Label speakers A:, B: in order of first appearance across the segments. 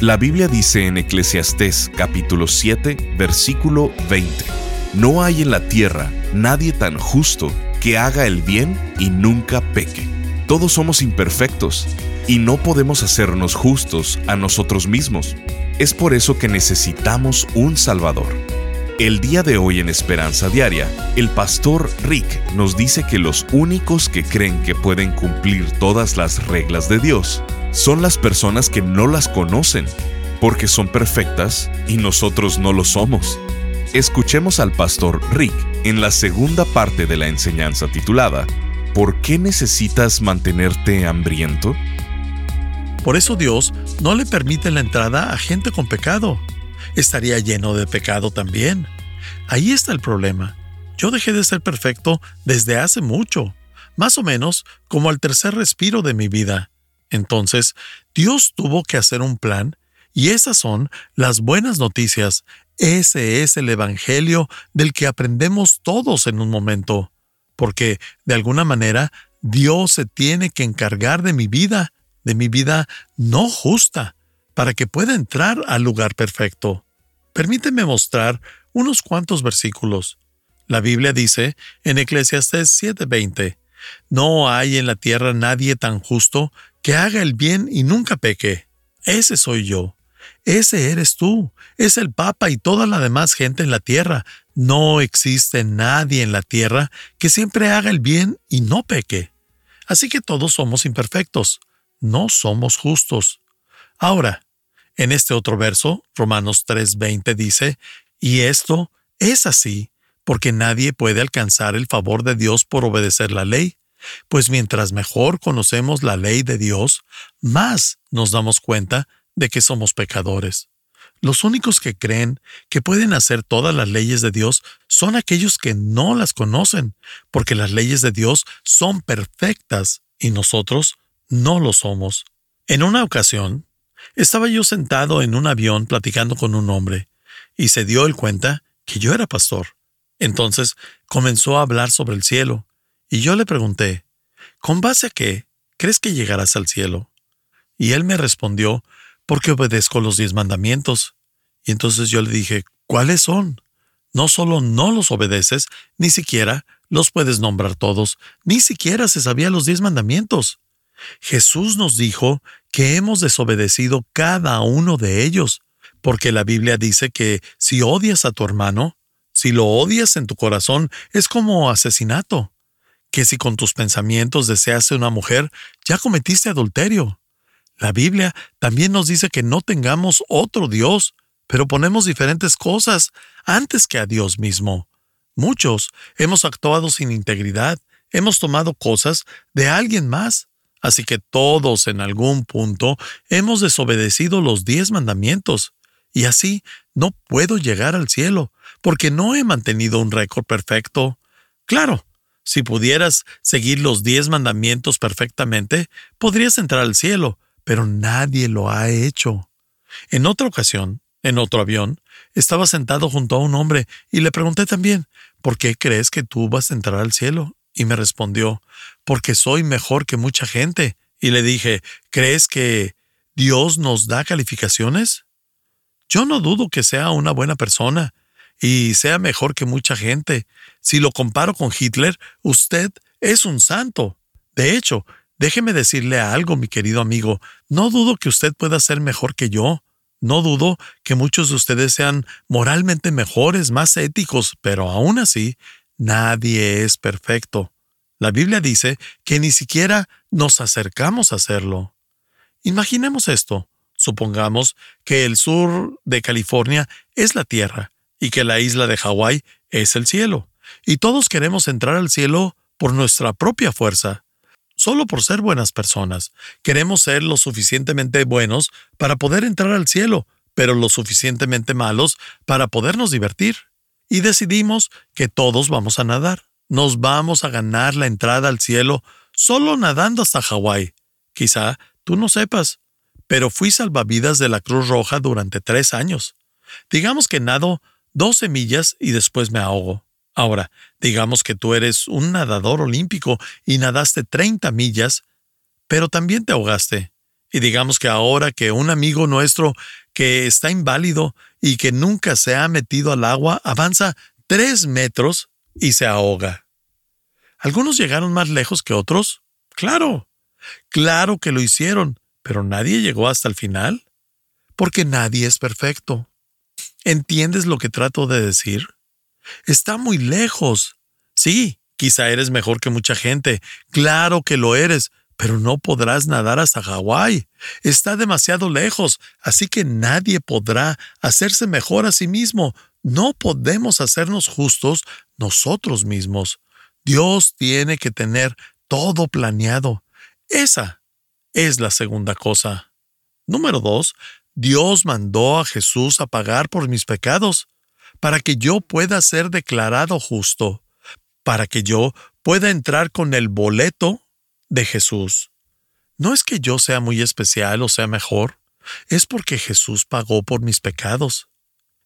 A: La Biblia dice en Eclesiastés capítulo 7, versículo 20, No hay en la tierra nadie tan justo que haga el bien y nunca peque. Todos somos imperfectos y no podemos hacernos justos a nosotros mismos. Es por eso que necesitamos un Salvador. El día de hoy en Esperanza Diaria, el pastor Rick nos dice que los únicos que creen que pueden cumplir todas las reglas de Dios son las personas que no las conocen, porque son perfectas y nosotros no lo somos. Escuchemos al pastor Rick en la segunda parte de la enseñanza titulada ¿Por qué necesitas mantenerte hambriento?
B: Por eso Dios no le permite la entrada a gente con pecado. Estaría lleno de pecado también. Ahí está el problema. Yo dejé de ser perfecto desde hace mucho, más o menos como al tercer respiro de mi vida. Entonces, Dios tuvo que hacer un plan y esas son las buenas noticias. Ese es el Evangelio del que aprendemos todos en un momento. Porque, de alguna manera, Dios se tiene que encargar de mi vida, de mi vida no justa, para que pueda entrar al lugar perfecto. Permíteme mostrar unos cuantos versículos. La Biblia dice en Eclesiastés 7:20, No hay en la tierra nadie tan justo que haga el bien y nunca peque. Ese soy yo. Ese eres tú. Es el Papa y toda la demás gente en la tierra. No existe nadie en la tierra que siempre haga el bien y no peque. Así que todos somos imperfectos. No somos justos. Ahora, en este otro verso, Romanos 3:20 dice, y esto es así, porque nadie puede alcanzar el favor de Dios por obedecer la ley, pues mientras mejor conocemos la ley de Dios, más nos damos cuenta de que somos pecadores. Los únicos que creen que pueden hacer todas las leyes de Dios son aquellos que no las conocen, porque las leyes de Dios son perfectas y nosotros no lo somos. En una ocasión, estaba yo sentado en un avión platicando con un hombre, y se dio el cuenta que yo era pastor. Entonces comenzó a hablar sobre el cielo, y yo le pregunté, ¿con base a qué crees que llegarás al cielo? Y él me respondió, porque obedezco los diez mandamientos. Y entonces yo le dije, ¿cuáles son? No solo no los obedeces, ni siquiera los puedes nombrar todos, ni siquiera se sabía los diez mandamientos. Jesús nos dijo que hemos desobedecido cada uno de ellos, porque la Biblia dice que si odias a tu hermano, si lo odias en tu corazón, es como asesinato que si con tus pensamientos deseas una mujer, ya cometiste adulterio. La Biblia también nos dice que no tengamos otro Dios, pero ponemos diferentes cosas antes que a Dios mismo. Muchos hemos actuado sin integridad, hemos tomado cosas de alguien más, así que todos en algún punto hemos desobedecido los diez mandamientos, y así no puedo llegar al cielo, porque no he mantenido un récord perfecto. Claro, si pudieras seguir los diez mandamientos perfectamente, podrías entrar al cielo, pero nadie lo ha hecho. En otra ocasión, en otro avión, estaba sentado junto a un hombre y le pregunté también, ¿por qué crees que tú vas a entrar al cielo? Y me respondió, porque soy mejor que mucha gente. Y le dije, ¿crees que Dios nos da calificaciones? Yo no dudo que sea una buena persona, y sea mejor que mucha gente. Si lo comparo con Hitler, usted es un santo. De hecho, déjeme decirle algo, mi querido amigo, no dudo que usted pueda ser mejor que yo. No dudo que muchos de ustedes sean moralmente mejores, más éticos, pero aún así, nadie es perfecto. La Biblia dice que ni siquiera nos acercamos a hacerlo. Imaginemos esto. Supongamos que el sur de California es la Tierra y que la isla de Hawái es el cielo. Y todos queremos entrar al cielo por nuestra propia fuerza, solo por ser buenas personas. Queremos ser lo suficientemente buenos para poder entrar al cielo, pero lo suficientemente malos para podernos divertir. Y decidimos que todos vamos a nadar. Nos vamos a ganar la entrada al cielo solo nadando hasta Hawái. Quizá tú no sepas, pero fui salvavidas de la Cruz Roja durante tres años. Digamos que nado 12 millas y después me ahogo. Ahora, digamos que tú eres un nadador olímpico y nadaste 30 millas, pero también te ahogaste. Y digamos que ahora que un amigo nuestro que está inválido y que nunca se ha metido al agua avanza tres metros y se ahoga. ¿Algunos llegaron más lejos que otros? Claro, claro que lo hicieron, pero nadie llegó hasta el final. Porque nadie es perfecto. ¿Entiendes lo que trato de decir? Está muy lejos. Sí, quizá eres mejor que mucha gente. Claro que lo eres, pero no podrás nadar hasta Hawái. Está demasiado lejos, así que nadie podrá hacerse mejor a sí mismo. No podemos hacernos justos nosotros mismos. Dios tiene que tener todo planeado. Esa es la segunda cosa. Número dos, Dios mandó a Jesús a pagar por mis pecados, para que yo pueda ser declarado justo, para que yo pueda entrar con el boleto de Jesús. No es que yo sea muy especial o sea mejor, es porque Jesús pagó por mis pecados.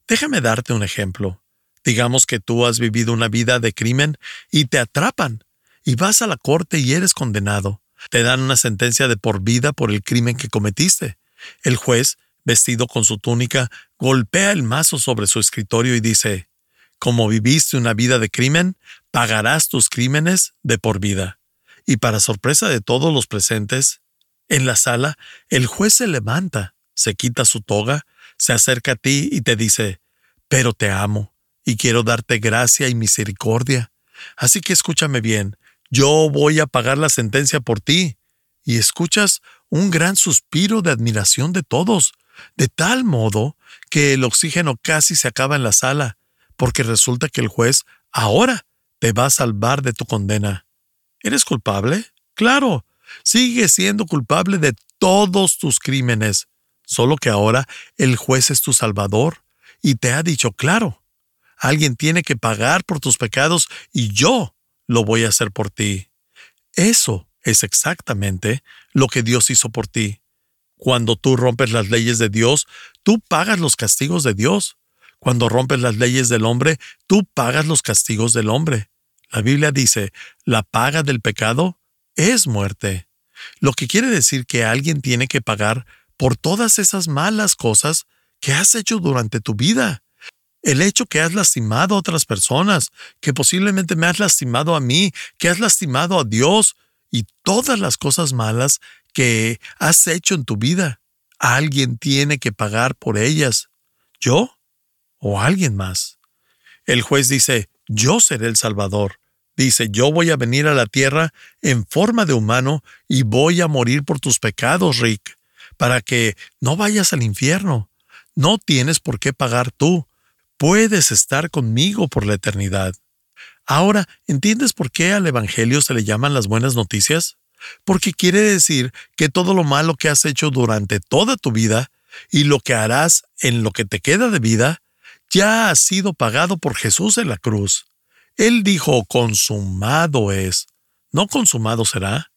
B: Déjame darte un ejemplo. Digamos que tú has vivido una vida de crimen y te atrapan, y vas a la corte y eres condenado. Te dan una sentencia de por vida por el crimen que cometiste. El juez, vestido con su túnica, golpea el mazo sobre su escritorio y dice, Como viviste una vida de crimen, pagarás tus crímenes de por vida. Y para sorpresa de todos los presentes, en la sala, el juez se levanta, se quita su toga, se acerca a ti y te dice, Pero te amo, y quiero darte gracia y misericordia. Así que escúchame bien, yo voy a pagar la sentencia por ti. Y escuchas un gran suspiro de admiración de todos, de tal modo que el oxígeno casi se acaba en la sala, porque resulta que el juez ahora te va a salvar de tu condena. ¿Eres culpable? Claro, sigues siendo culpable de todos tus crímenes, solo que ahora el juez es tu salvador y te ha dicho claro, alguien tiene que pagar por tus pecados y yo lo voy a hacer por ti. Eso es exactamente lo que Dios hizo por ti. Cuando tú rompes las leyes de Dios, tú pagas los castigos de Dios. Cuando rompes las leyes del hombre, tú pagas los castigos del hombre. La Biblia dice, la paga del pecado es muerte. Lo que quiere decir que alguien tiene que pagar por todas esas malas cosas que has hecho durante tu vida. El hecho que has lastimado a otras personas, que posiblemente me has lastimado a mí, que has lastimado a Dios y todas las cosas malas que has hecho en tu vida. Alguien tiene que pagar por ellas. ¿Yo? ¿O alguien más? El juez dice, yo seré el Salvador. Dice, yo voy a venir a la tierra en forma de humano y voy a morir por tus pecados, Rick, para que no vayas al infierno. No tienes por qué pagar tú. Puedes estar conmigo por la eternidad. Ahora, ¿entiendes por qué al Evangelio se le llaman las buenas noticias? Porque quiere decir que todo lo malo que has hecho durante toda tu vida y lo que harás en lo que te queda de vida ya ha sido pagado por Jesús en la cruz. Él dijo, consumado es. No consumado será,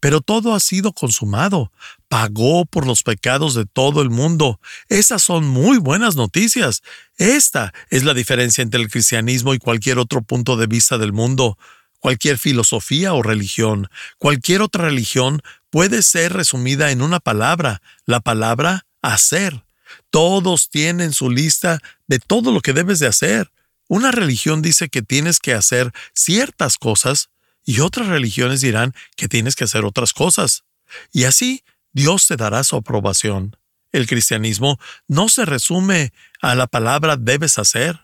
B: pero todo ha sido consumado. Pagó por los pecados de todo el mundo. Esas son muy buenas noticias. Esta es la diferencia entre el cristianismo y cualquier otro punto de vista del mundo. Cualquier filosofía o religión, cualquier otra religión puede ser resumida en una palabra, la palabra hacer. Todos tienen su lista de todo lo que debes de hacer. Una religión dice que tienes que hacer ciertas cosas y otras religiones dirán que tienes que hacer otras cosas. Y así Dios te dará su aprobación. El cristianismo no se resume a la palabra debes hacer,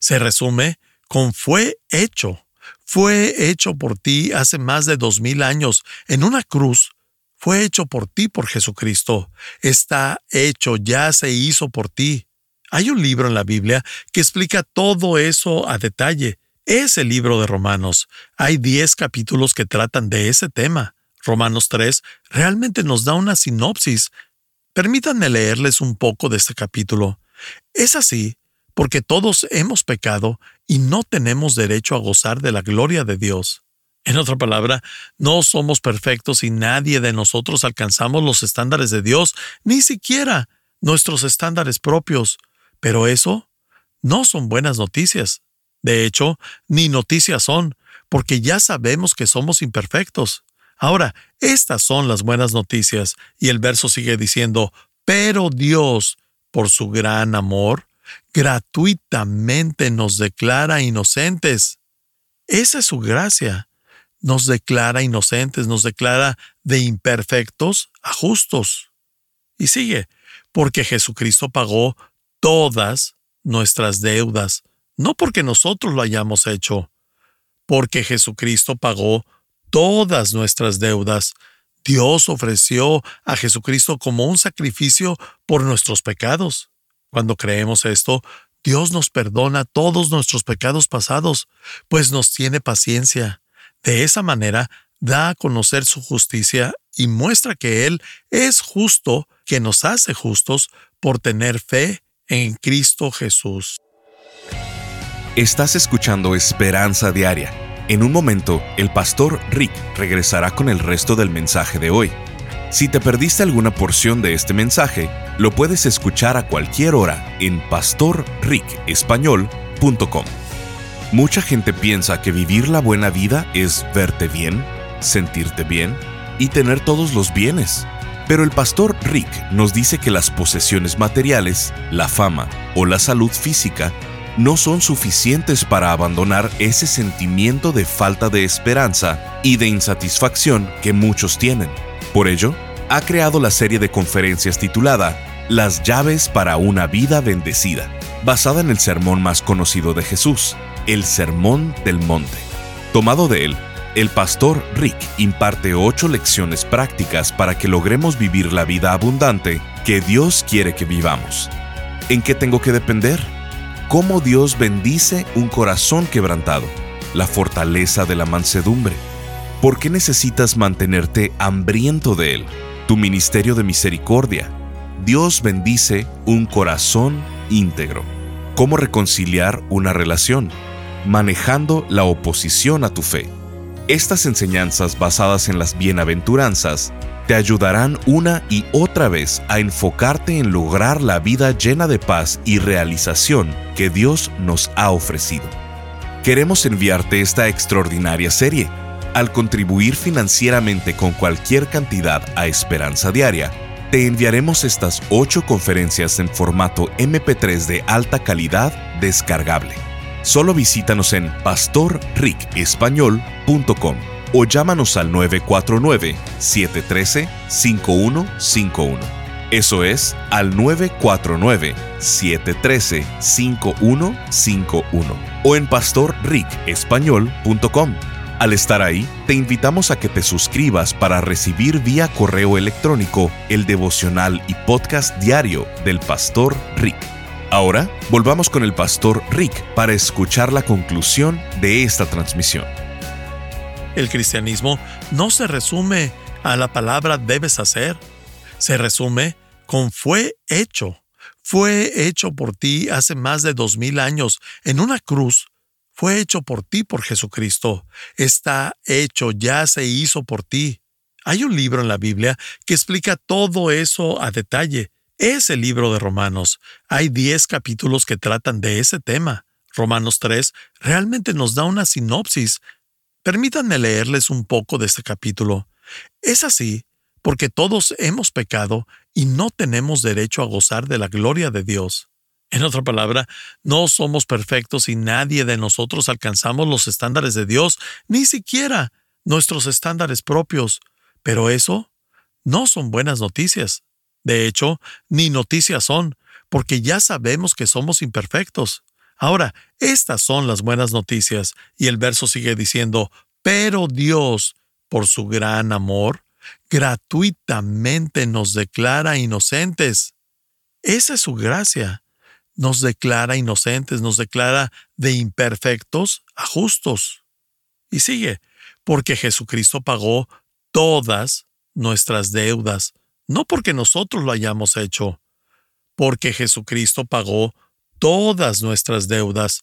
B: se resume con fue hecho. Fue hecho por ti hace más de dos mil años en una cruz. Fue hecho por ti por Jesucristo. Está hecho, ya se hizo por ti. Hay un libro en la Biblia que explica todo eso a detalle. Es el libro de Romanos. Hay diez capítulos que tratan de ese tema. Romanos 3 realmente nos da una sinopsis Permítanme leerles un poco de este capítulo. Es así porque todos hemos pecado y no tenemos derecho a gozar de la gloria de Dios. En otra palabra, no somos perfectos y nadie de nosotros alcanzamos los estándares de Dios, ni siquiera nuestros estándares propios. Pero eso no son buenas noticias. De hecho, ni noticias son, porque ya sabemos que somos imperfectos. Ahora, estas son las buenas noticias, y el verso sigue diciendo, pero Dios, por su gran amor, gratuitamente nos declara inocentes. Esa es su gracia. Nos declara inocentes, nos declara de imperfectos a justos. Y sigue, porque Jesucristo pagó todas nuestras deudas, no porque nosotros lo hayamos hecho, porque Jesucristo pagó todas nuestras deudas. Dios ofreció a Jesucristo como un sacrificio por nuestros pecados. Cuando creemos esto, Dios nos perdona todos nuestros pecados pasados, pues nos tiene paciencia. De esa manera, da a conocer su justicia y muestra que Él es justo, que nos hace justos por tener fe en Cristo Jesús.
A: Estás escuchando Esperanza Diaria. En un momento, el pastor Rick regresará con el resto del mensaje de hoy. Si te perdiste alguna porción de este mensaje, lo puedes escuchar a cualquier hora en pastorricespañol.com. Mucha gente piensa que vivir la buena vida es verte bien, sentirte bien y tener todos los bienes. Pero el pastor Rick nos dice que las posesiones materiales, la fama o la salud física no son suficientes para abandonar ese sentimiento de falta de esperanza y de insatisfacción que muchos tienen. Por ello, ha creado la serie de conferencias titulada Las llaves para una vida bendecida, basada en el sermón más conocido de Jesús, el Sermón del Monte. Tomado de él, el pastor Rick imparte ocho lecciones prácticas para que logremos vivir la vida abundante que Dios quiere que vivamos. ¿En qué tengo que depender? cómo Dios bendice un corazón quebrantado, la fortaleza de la mansedumbre. ¿Por qué necesitas mantenerte hambriento de Él? Tu ministerio de misericordia. Dios bendice un corazón íntegro. ¿Cómo reconciliar una relación? Manejando la oposición a tu fe. Estas enseñanzas basadas en las bienaventuranzas te ayudarán una y otra vez a enfocarte en lograr la vida llena de paz y realización que Dios nos ha ofrecido. Queremos enviarte esta extraordinaria serie. Al contribuir financieramente con cualquier cantidad a Esperanza Diaria, te enviaremos estas ocho conferencias en formato MP3 de alta calidad descargable. Solo visítanos en pastorricespañol.com o llámanos al 949-713-5151. Eso es al 949-713-5151 o en pastorricespañol.com. Al estar ahí, te invitamos a que te suscribas para recibir vía correo electrónico el devocional y podcast diario del Pastor Rick. Ahora, volvamos con el Pastor Rick para escuchar la conclusión de esta transmisión.
B: El cristianismo no se resume a la palabra debes hacer, se resume con fue hecho. Fue hecho por ti hace más de dos mil años en una cruz. Fue hecho por ti por Jesucristo. Está hecho, ya se hizo por ti. Hay un libro en la Biblia que explica todo eso a detalle. Es el libro de Romanos. Hay diez capítulos que tratan de ese tema. Romanos 3 realmente nos da una sinopsis Permítanme leerles un poco de este capítulo. Es así porque todos hemos pecado y no tenemos derecho a gozar de la gloria de Dios. En otra palabra, no somos perfectos y nadie de nosotros alcanzamos los estándares de Dios, ni siquiera nuestros estándares propios. Pero eso no son buenas noticias. De hecho, ni noticias son, porque ya sabemos que somos imperfectos. Ahora, estas son las buenas noticias, y el verso sigue diciendo, pero Dios, por su gran amor, gratuitamente nos declara inocentes. Esa es su gracia. Nos declara inocentes, nos declara de imperfectos a justos. Y sigue, porque Jesucristo pagó todas nuestras deudas, no porque nosotros lo hayamos hecho, porque Jesucristo pagó todas nuestras deudas.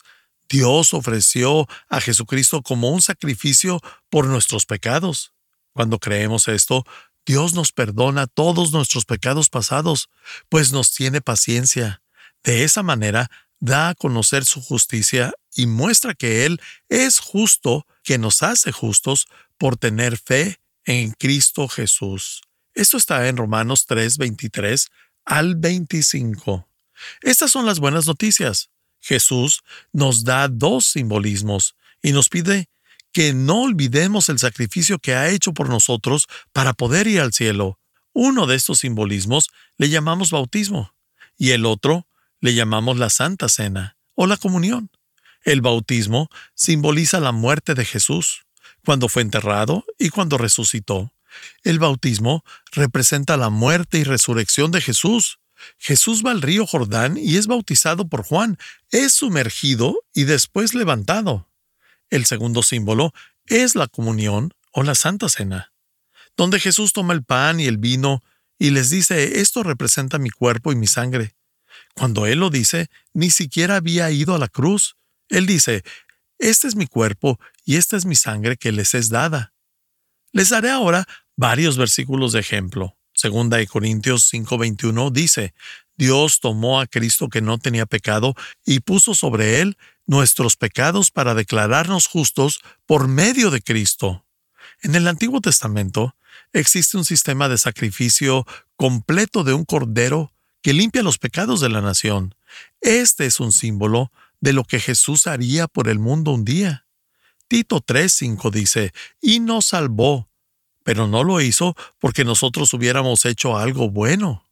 B: Dios ofreció a Jesucristo como un sacrificio por nuestros pecados. Cuando creemos esto, Dios nos perdona todos nuestros pecados pasados, pues nos tiene paciencia. De esa manera, da a conocer su justicia y muestra que Él es justo, que nos hace justos por tener fe en Cristo Jesús. Esto está en Romanos 3, 23 al 25. Estas son las buenas noticias. Jesús nos da dos simbolismos y nos pide que no olvidemos el sacrificio que ha hecho por nosotros para poder ir al cielo. Uno de estos simbolismos le llamamos bautismo y el otro le llamamos la Santa Cena o la comunión. El bautismo simboliza la muerte de Jesús, cuando fue enterrado y cuando resucitó. El bautismo representa la muerte y resurrección de Jesús. Jesús va al río Jordán y es bautizado por Juan, es sumergido y después levantado. El segundo símbolo es la comunión o la Santa Cena, donde Jesús toma el pan y el vino y les dice, esto representa mi cuerpo y mi sangre. Cuando Él lo dice, ni siquiera había ido a la cruz. Él dice, Este es mi cuerpo y esta es mi sangre que les es dada. Les daré ahora varios versículos de ejemplo. Segunda de Corintios 5:21 dice, Dios tomó a Cristo que no tenía pecado y puso sobre él nuestros pecados para declararnos justos por medio de Cristo. En el Antiguo Testamento existe un sistema de sacrificio completo de un cordero que limpia los pecados de la nación. Este es un símbolo de lo que Jesús haría por el mundo un día. Tito 3:5 dice, y nos salvó, pero no lo hizo porque nosotros hubiéramos hecho algo bueno,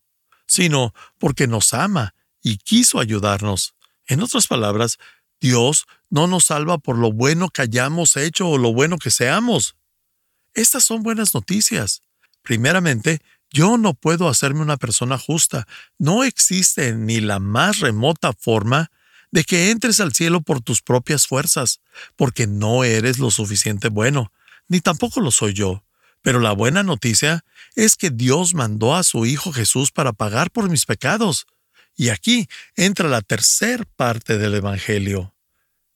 B: sino porque nos ama y quiso ayudarnos. En otras palabras, Dios no nos salva por lo bueno que hayamos hecho o lo bueno que seamos. Estas son buenas noticias. Primeramente, yo no puedo hacerme una persona justa. No existe ni la más remota forma de que entres al cielo por tus propias fuerzas, porque no eres lo suficiente bueno, ni tampoco lo soy yo. Pero la buena noticia es que Dios mandó a su Hijo Jesús para pagar por mis pecados. Y aquí entra la tercer parte del Evangelio.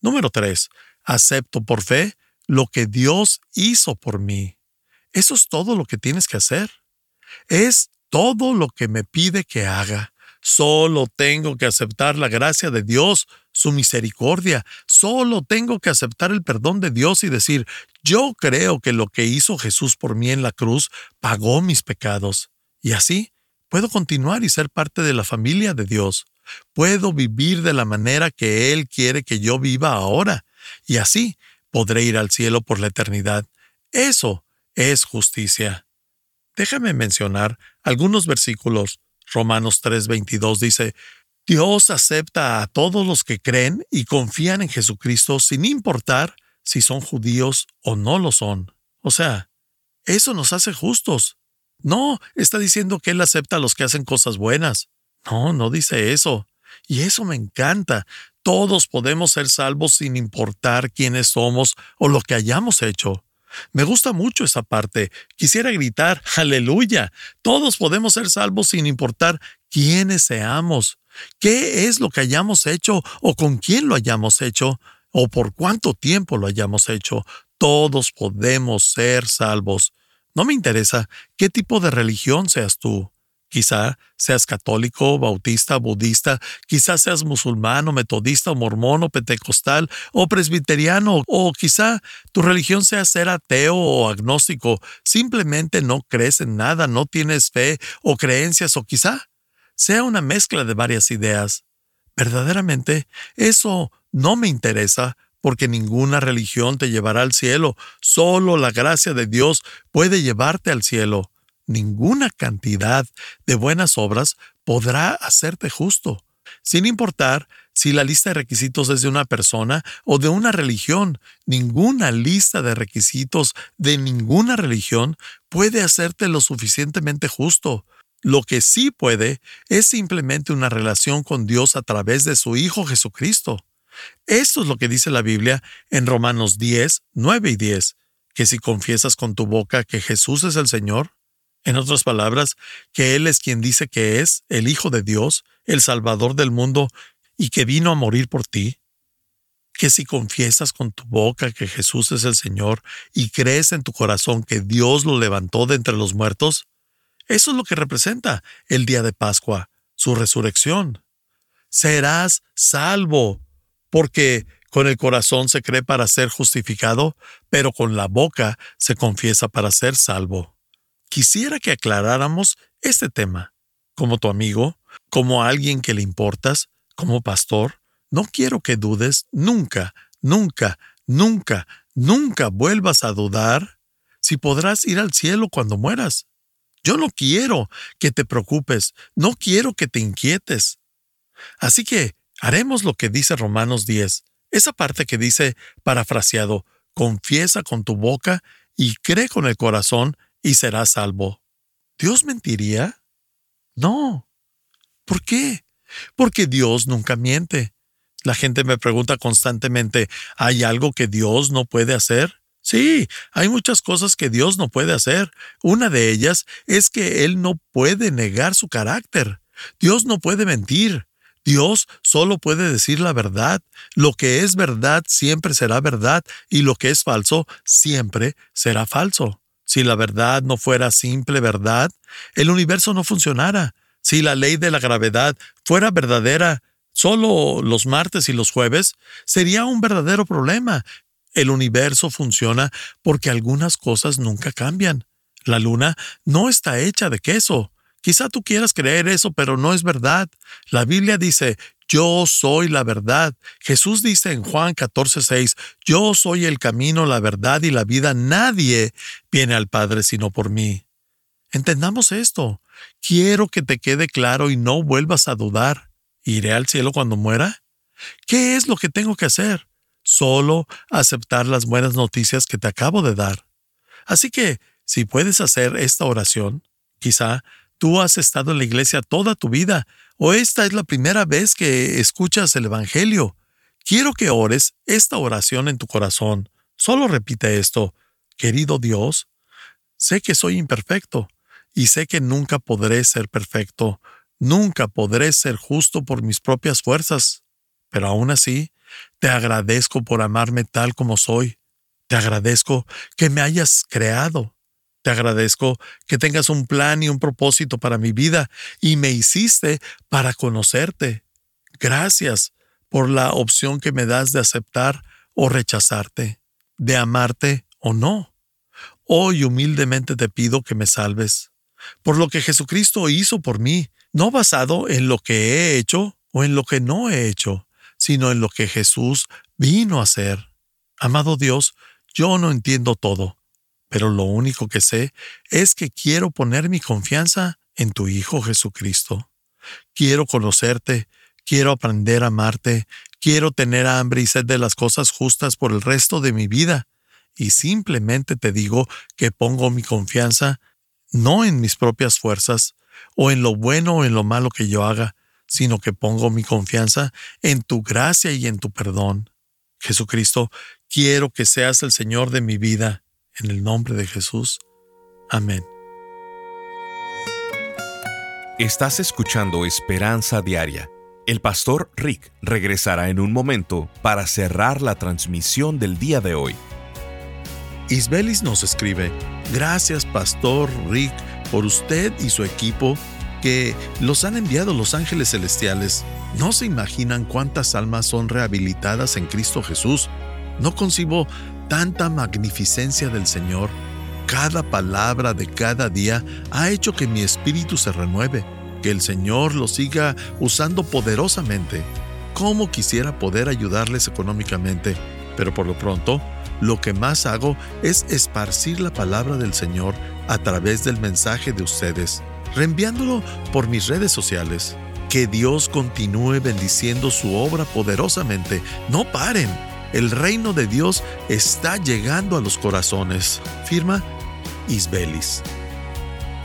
B: Número 3. Acepto por fe lo que Dios hizo por mí. Eso es todo lo que tienes que hacer. Es todo lo que me pide que haga. Solo tengo que aceptar la gracia de Dios, su misericordia. Solo tengo que aceptar el perdón de Dios y decir, yo creo que lo que hizo Jesús por mí en la cruz pagó mis pecados. Y así puedo continuar y ser parte de la familia de Dios. Puedo vivir de la manera que Él quiere que yo viva ahora. Y así podré ir al cielo por la eternidad. Eso es justicia. Déjame mencionar algunos versículos. Romanos 3:22 dice, Dios acepta a todos los que creen y confían en Jesucristo sin importar si son judíos o no lo son. O sea, eso nos hace justos. No, está diciendo que Él acepta a los que hacen cosas buenas. No, no dice eso. Y eso me encanta. Todos podemos ser salvos sin importar quiénes somos o lo que hayamos hecho. Me gusta mucho esa parte. Quisiera gritar, aleluya. Todos podemos ser salvos sin importar quiénes seamos, qué es lo que hayamos hecho o con quién lo hayamos hecho o por cuánto tiempo lo hayamos hecho. Todos podemos ser salvos. No me interesa qué tipo de religión seas tú. Quizá seas católico, bautista, budista, quizá seas musulmán o metodista o mormón o pentecostal o presbiteriano o quizá tu religión sea ser ateo o agnóstico, simplemente no crees en nada, no tienes fe o creencias o quizá sea una mezcla de varias ideas. Verdaderamente, eso no me interesa porque ninguna religión te llevará al cielo, solo la gracia de Dios puede llevarte al cielo ninguna cantidad de buenas obras podrá hacerte justo, sin importar si la lista de requisitos es de una persona o de una religión. Ninguna lista de requisitos de ninguna religión puede hacerte lo suficientemente justo. Lo que sí puede es simplemente una relación con Dios a través de su Hijo Jesucristo. Esto es lo que dice la Biblia en Romanos 10, 9 y 10, que si confiesas con tu boca que Jesús es el Señor En otras palabras, que Él es quien dice que es el Hijo de Dios, el Salvador del mundo, y que vino a morir por ti. Que si confiesas con tu boca que Jesús es el Señor y crees en tu corazón que Dios lo levantó de entre los muertos, eso es lo que representa el día de Pascua, su resurrección. Serás salvo, porque con el corazón se cree para ser justificado, pero con la boca se confiesa para ser salvo. Quisiera que aclaráramos este tema. Como tu amigo, como alguien que le importas, como pastor, no quiero que dudes nunca, nunca, nunca, nunca vuelvas a dudar si podrás ir al cielo cuando mueras. Yo no quiero que te preocupes, no quiero que te inquietes. Así que haremos lo que dice Romanos 10, esa parte que dice, parafraseado, confiesa con tu boca y cree con el corazón y serás salvo. ¿Dios mentiría? No. ¿Por qué? Porque Dios nunca miente. La gente me pregunta constantemente, ¿hay algo que Dios no puede hacer? Sí, hay muchas cosas que Dios no puede hacer. Una de ellas es que Él no puede negar su carácter. Dios no puede mentir. Dios solo puede decir la verdad. Lo que es verdad siempre será verdad y lo que es falso siempre será falso. Si la verdad no fuera simple verdad, el universo no funcionara. Si la ley de la gravedad fuera verdadera solo los martes y los jueves, sería un verdadero problema el universo funciona porque algunas cosas nunca cambian. La luna no está hecha de queso. Quizá tú quieras creer eso, pero no es verdad. La Biblia dice, yo soy la verdad. Jesús dice en Juan 14:6, yo soy el camino, la verdad y la vida. Nadie viene al Padre sino por mí. Entendamos esto. Quiero que te quede claro y no vuelvas a dudar. ¿Iré al cielo cuando muera? ¿Qué es lo que tengo que hacer? solo aceptar las buenas noticias que te acabo de dar. Así que, si puedes hacer esta oración, quizá tú has estado en la iglesia toda tu vida o esta es la primera vez que escuchas el Evangelio. Quiero que ores esta oración en tu corazón. Solo repite esto. Querido Dios, sé que soy imperfecto y sé que nunca podré ser perfecto, nunca podré ser justo por mis propias fuerzas, pero aún así, te agradezco por amarme tal como soy. Te agradezco que me hayas creado. Te agradezco que tengas un plan y un propósito para mi vida y me hiciste para conocerte. Gracias por la opción que me das de aceptar o rechazarte, de amarte o no. Hoy humildemente te pido que me salves, por lo que Jesucristo hizo por mí, no basado en lo que he hecho o en lo que no he hecho, sino en lo que Jesús vino a hacer. Amado Dios, yo no entiendo todo, pero lo único que sé es que quiero poner mi confianza en tu Hijo Jesucristo. Quiero conocerte, quiero aprender a amarte, quiero tener hambre y sed de las cosas justas por el resto de mi vida, y simplemente te digo que pongo mi confianza no en mis propias fuerzas, o en lo bueno o en lo malo que yo haga, sino que pongo mi confianza en tu gracia y en tu perdón. Jesucristo, quiero que seas el Señor de mi vida, en el nombre de Jesús. Amén.
A: Estás escuchando Esperanza Diaria. El pastor Rick regresará en un momento para cerrar la transmisión del día de hoy.
B: Isbelis nos escribe, gracias pastor Rick por usted y su equipo que los han enviado los ángeles celestiales. No se imaginan cuántas almas son rehabilitadas en Cristo Jesús. No concibo tanta magnificencia del Señor. Cada palabra de cada día ha hecho que mi espíritu se renueve, que el Señor lo siga usando poderosamente. ¿Cómo quisiera poder ayudarles económicamente? Pero por lo pronto, lo que más hago es esparcir la palabra del Señor a través del mensaje de ustedes reenviándolo por mis redes sociales. Que Dios continúe bendiciendo su obra poderosamente. No paren. El reino de Dios está llegando a los corazones. Firma Isbelis.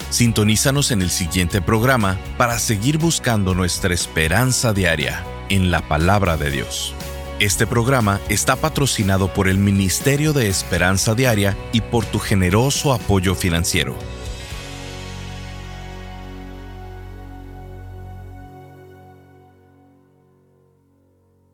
A: Sintonízanos en el siguiente programa para seguir buscando nuestra esperanza diaria en la palabra de Dios. Este programa está patrocinado por el Ministerio de Esperanza Diaria y por tu generoso apoyo financiero.